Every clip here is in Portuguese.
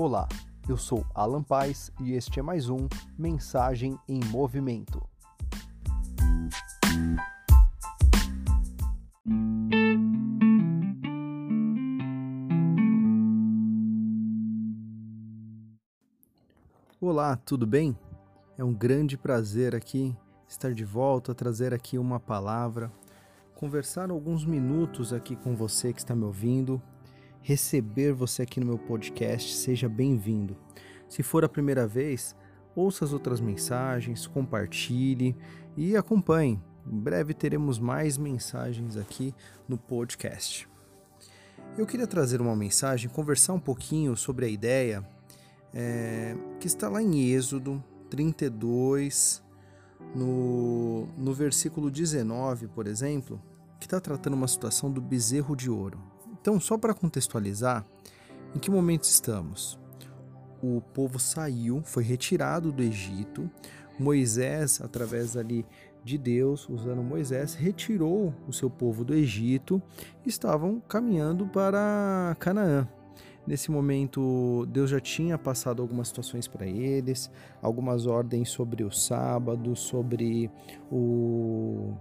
Olá, eu sou Alan Paz e este é mais um Mensagem em Movimento. Olá, tudo bem? É um grande prazer aqui estar de volta, trazer aqui uma palavra, conversar alguns minutos aqui com você que está me ouvindo, receber você aqui no meu podcast. Seja bem-vindo. Se for a primeira vez, ouça as outras mensagens, compartilhe e acompanhe. Em breve teremos mais mensagens aqui no podcast. Eu queria trazer uma mensagem, conversar um pouquinho sobre a ideia é, que está lá em Êxodo 32, no, no versículo 19, por exemplo, que está tratando uma situação do bezerro de ouro. Então, só para contextualizar, em que momento estamos? O povo saiu, foi retirado do Egito. Moisés, através ali de Deus, usando Moisés, retirou o seu povo do Egito estavam caminhando para Canaã. Nesse momento, Deus já tinha passado algumas situações para eles, algumas ordens sobre o sábado, sobre o,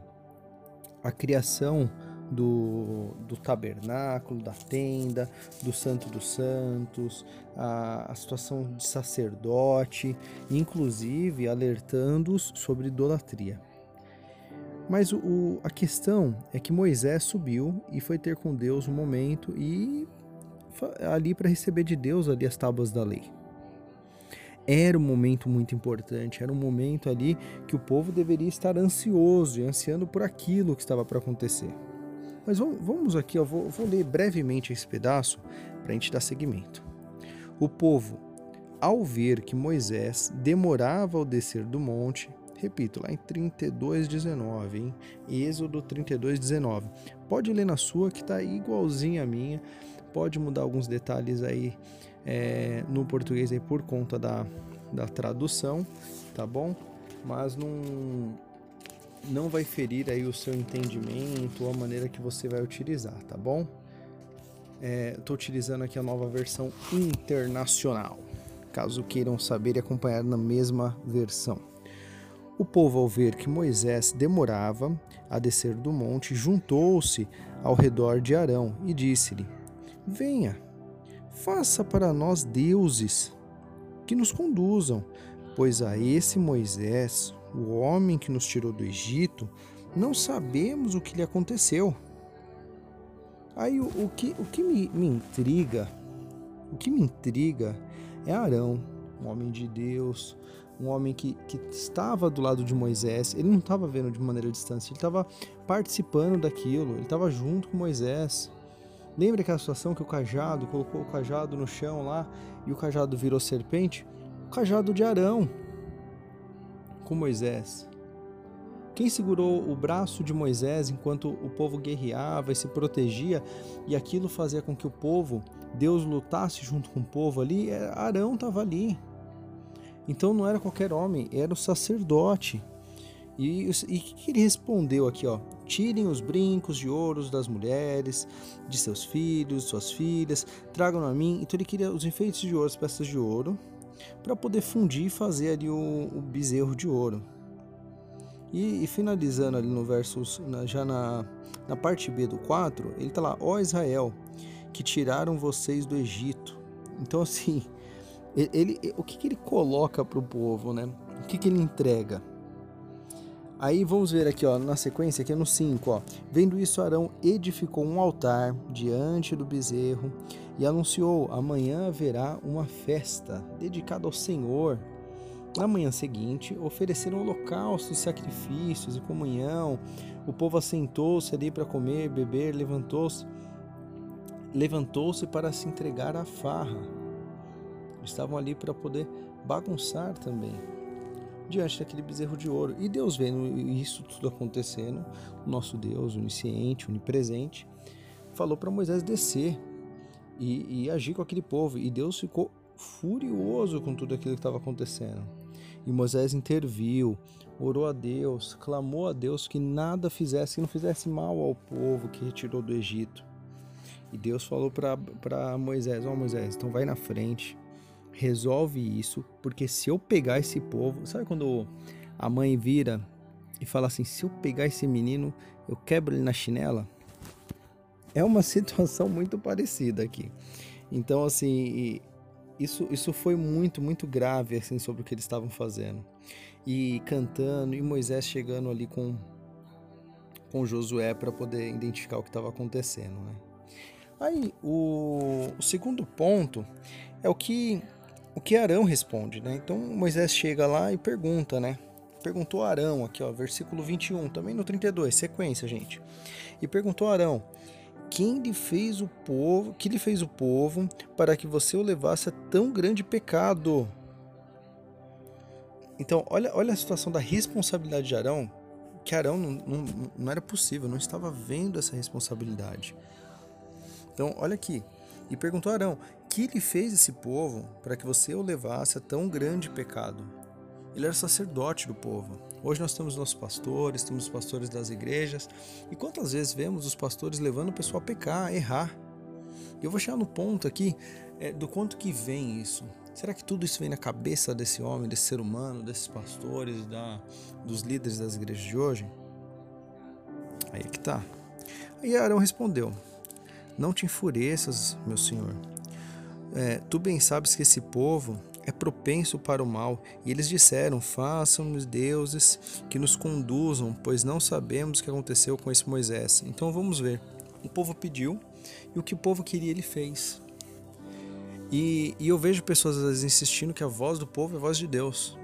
a criação do, do tabernáculo, da tenda, do Santo dos Santos, a, a situação de sacerdote, inclusive alertando-os sobre idolatria. Mas o, a questão é que Moisés subiu e foi ter com Deus um momento e ali para receber de Deus ali as tábuas da lei. Era um momento muito importante, era um momento ali que o povo deveria estar ansioso e ansiando por aquilo que estava para acontecer. Mas vamos aqui, eu vou, vou ler brevemente esse pedaço para a gente dar seguimento. O povo, ao ver que Moisés demorava ao descer do monte, repito, lá em 32,19, hein? Êxodo 32,19. Pode ler na sua que está igualzinha a minha pode mudar alguns detalhes aí é, no português aí por conta da, da tradução, tá bom? Mas não, não vai ferir aí o seu entendimento a maneira que você vai utilizar, tá bom? Estou é, utilizando aqui a nova versão internacional, caso queiram saber e acompanhar na mesma versão. O povo, ao ver que Moisés demorava a descer do monte, juntou-se ao redor de Arão e disse-lhe: Venha, faça para nós deuses que nos conduzam, pois a esse Moisés, o homem que nos tirou do Egito, não sabemos o que lhe aconteceu. Aí o, o que, o que me, me intriga, o que me intriga é Arão, um homem de Deus, um homem que, que estava do lado de Moisés, ele não estava vendo de maneira distante, ele estava participando daquilo, ele estava junto com Moisés. Lembra aquela situação que o cajado colocou o cajado no chão lá e o cajado virou serpente? O cajado de Arão com Moisés. Quem segurou o braço de Moisés enquanto o povo guerreava e se protegia e aquilo fazia com que o povo, Deus lutasse junto com o povo ali, Arão estava ali. Então não era qualquer homem, era o sacerdote. E o que ele respondeu aqui, ó? Tirem os brincos de ouros das mulheres, de seus filhos, suas filhas, tragam a mim. Então ele queria os enfeites de ouro, as peças de ouro, para poder fundir e fazer ali o, o bezerro de ouro. E, e, finalizando ali no verso, já na, na parte B do 4, ele está lá, ó Israel, que tiraram vocês do Egito. Então assim, ele o que, que ele coloca para o povo, né? O que, que ele entrega? Aí vamos ver aqui, ó, na sequência, aqui no 5, ó. Vendo isso, Arão edificou um altar diante do bezerro e anunciou: amanhã haverá uma festa dedicada ao Senhor. Na manhã seguinte, ofereceram holocaustos, sacrifícios e comunhão. O povo assentou-se ali para comer, beber, levantou-se, levantou-se para se entregar à farra. Estavam ali para poder bagunçar também diante daquele bezerro de ouro. E Deus vendo isso tudo acontecendo, o nosso Deus, onisciente, onipresente, falou para Moisés descer e, e, agir com aquele povo. E Deus ficou furioso com tudo aquilo que estava acontecendo. E Moisés interviu, orou a Deus, clamou a Deus que nada fizesse, que não fizesse mal ao povo que retirou do Egito. E Deus falou para Moisés: Ó oh, Moisés, então vai na frente, resolve isso, porque se eu pegar esse povo, sabe quando a mãe vira e fala assim: se eu pegar esse menino, eu quebro ele na chinela? É uma situação muito parecida aqui. Então, assim, isso, isso foi muito, muito grave assim, sobre o que eles estavam fazendo. E cantando, e Moisés chegando ali com, com Josué para poder identificar o que estava acontecendo. Né? Aí, o, o segundo ponto é o que o que Arão responde, né? Então Moisés chega lá e pergunta, né? Perguntou Arão, aqui ó, versículo 21, também no 32, sequência, gente. E perguntou Arão: Quem lhe fez o povo, que lhe fez o povo para que você o levasse a tão grande pecado? Então, olha, olha a situação da responsabilidade de Arão, que Arão não, não, não era possível, não estava vendo essa responsabilidade. Então, olha aqui. E perguntou Arão: que lhe fez esse povo para que você o levasse a tão grande pecado? Ele era sacerdote do povo. Hoje nós temos nossos pastores, temos os pastores das igrejas, e quantas vezes vemos os pastores levando o pessoal a pecar, a errar? Eu vou chegar no ponto aqui é, do quanto que vem isso. Será que tudo isso vem na cabeça desse homem, desse ser humano, desses pastores, da, dos líderes das igrejas de hoje? Aí é que tá. Aí Arão respondeu: Não te enfureças, meu senhor é, tu bem sabes que esse povo é propenso para o mal, e eles disseram: Façam-nos deuses que nos conduzam, pois não sabemos o que aconteceu com esse Moisés. Então vamos ver. O povo pediu e o que o povo queria ele fez. E, e eu vejo pessoas às vezes insistindo que a voz do povo é a voz de Deus.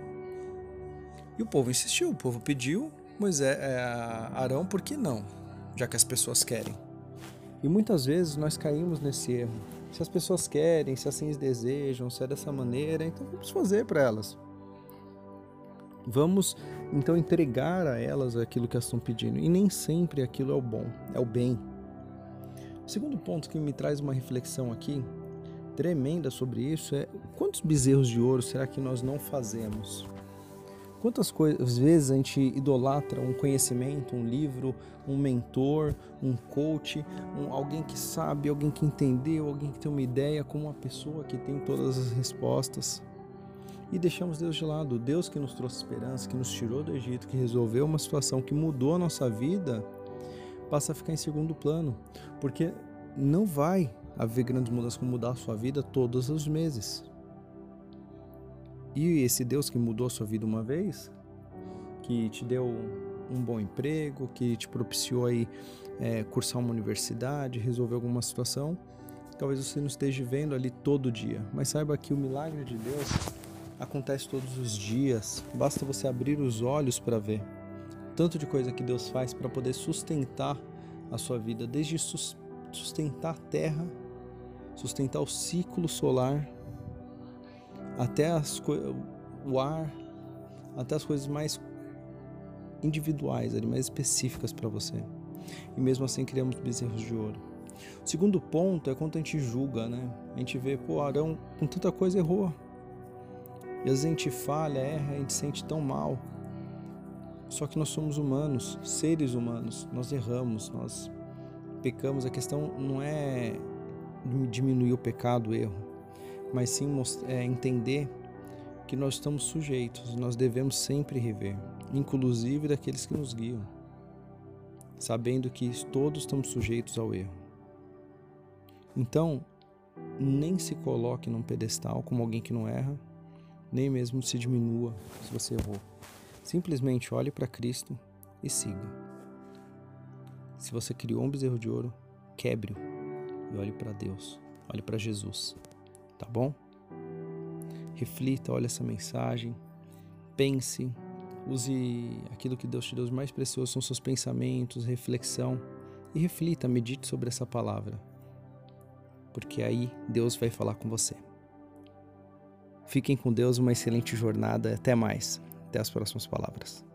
E o povo insistiu, o povo pediu, Moisés, é, Arão, por que não? Já que as pessoas querem. E muitas vezes nós caímos nesse erro se as pessoas querem, se assim desejam, se é dessa maneira, então vamos fazer para elas. Vamos então entregar a elas aquilo que elas estão pedindo. E nem sempre aquilo é o bom, é o bem. O segundo ponto que me traz uma reflexão aqui tremenda sobre isso é quantos bezerros de ouro será que nós não fazemos? Quantas coisas, vezes a gente idolatra um conhecimento, um livro, um mentor, um coach, um, alguém que sabe, alguém que entendeu, alguém que tem uma ideia, como uma pessoa que tem todas as respostas. E deixamos Deus de lado. Deus que nos trouxe esperança, que nos tirou do Egito, que resolveu uma situação que mudou a nossa vida, passa a ficar em segundo plano. Porque não vai haver grandes mudanças como mudar a sua vida todos os meses. E esse Deus que mudou a sua vida uma vez, que te deu um bom emprego, que te propiciou aí é, cursar uma universidade, resolver alguma situação, talvez você não esteja vendo ali todo dia, mas saiba que o milagre de Deus acontece todos os dias. Basta você abrir os olhos para ver tanto de coisa que Deus faz para poder sustentar a sua vida, desde sustentar a terra, sustentar o ciclo solar, até as o ar, até as coisas mais individuais, ali, mais específicas para você. E mesmo assim criamos bezerros de ouro. O segundo ponto é quando a gente julga, né? A gente vê, pô, Arão com tanta coisa errou. E às vezes a gente falha, erra, a gente sente tão mal. Só que nós somos humanos, seres humanos, nós erramos, nós pecamos. A questão não é diminuir o pecado, o erro mas sim é, entender que nós estamos sujeitos, nós devemos sempre rever, inclusive daqueles que nos guiam, sabendo que todos estamos sujeitos ao erro. Então, nem se coloque num pedestal como alguém que não erra, nem mesmo se diminua se você errou. Simplesmente olhe para Cristo e siga. Se você criou um bezerro de ouro, quebre-o e olhe para Deus, olhe para Jesus tá bom? Reflita, olhe essa mensagem, pense, use aquilo que Deus te deu de mais precioso, são seus pensamentos, reflexão, e reflita, medite sobre essa palavra, porque aí Deus vai falar com você. Fiquem com Deus, uma excelente jornada, até mais, até as próximas palavras.